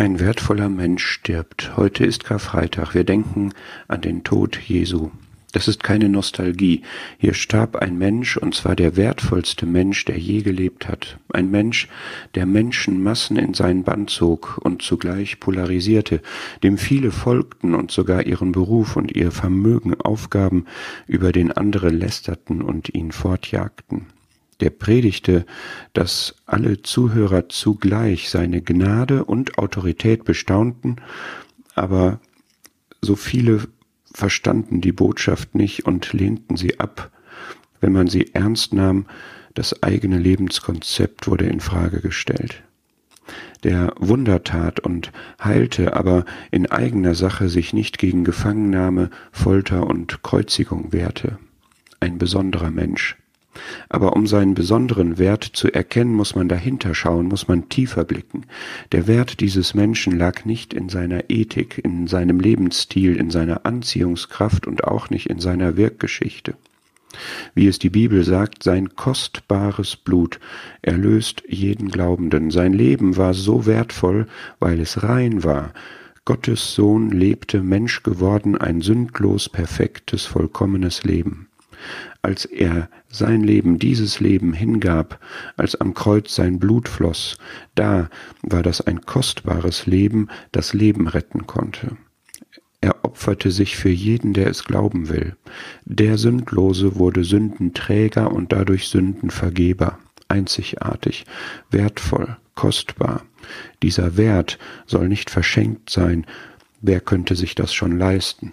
Ein wertvoller Mensch stirbt. Heute ist Karfreitag. Wir denken an den Tod Jesu. Das ist keine Nostalgie. Hier starb ein Mensch, und zwar der wertvollste Mensch, der je gelebt hat. Ein Mensch, der Menschenmassen in seinen Bann zog und zugleich polarisierte, dem viele folgten und sogar ihren Beruf und ihr Vermögen aufgaben, über den andere lästerten und ihn fortjagten der predigte, dass alle Zuhörer zugleich seine Gnade und Autorität bestaunten, aber so viele verstanden die Botschaft nicht und lehnten sie ab. Wenn man sie ernst nahm, das eigene Lebenskonzept wurde in Frage gestellt. Der Wundertat und heilte aber in eigener Sache sich nicht gegen Gefangennahme, Folter und Kreuzigung wehrte. Ein besonderer Mensch. Aber um seinen besonderen Wert zu erkennen, muss man dahinter schauen, muss man tiefer blicken. Der Wert dieses Menschen lag nicht in seiner Ethik, in seinem Lebensstil, in seiner Anziehungskraft und auch nicht in seiner Wirkgeschichte. Wie es die Bibel sagt, sein kostbares Blut erlöst jeden Glaubenden. Sein Leben war so wertvoll, weil es rein war. Gottes Sohn lebte Mensch geworden, ein sündlos, perfektes, vollkommenes Leben als er sein Leben, dieses Leben hingab, als am Kreuz sein Blut floss, da war das ein kostbares Leben, das Leben retten konnte. Er opferte sich für jeden, der es glauben will. Der Sündlose wurde Sündenträger und dadurch Sündenvergeber. Einzigartig, wertvoll, kostbar. Dieser Wert soll nicht verschenkt sein. Wer könnte sich das schon leisten?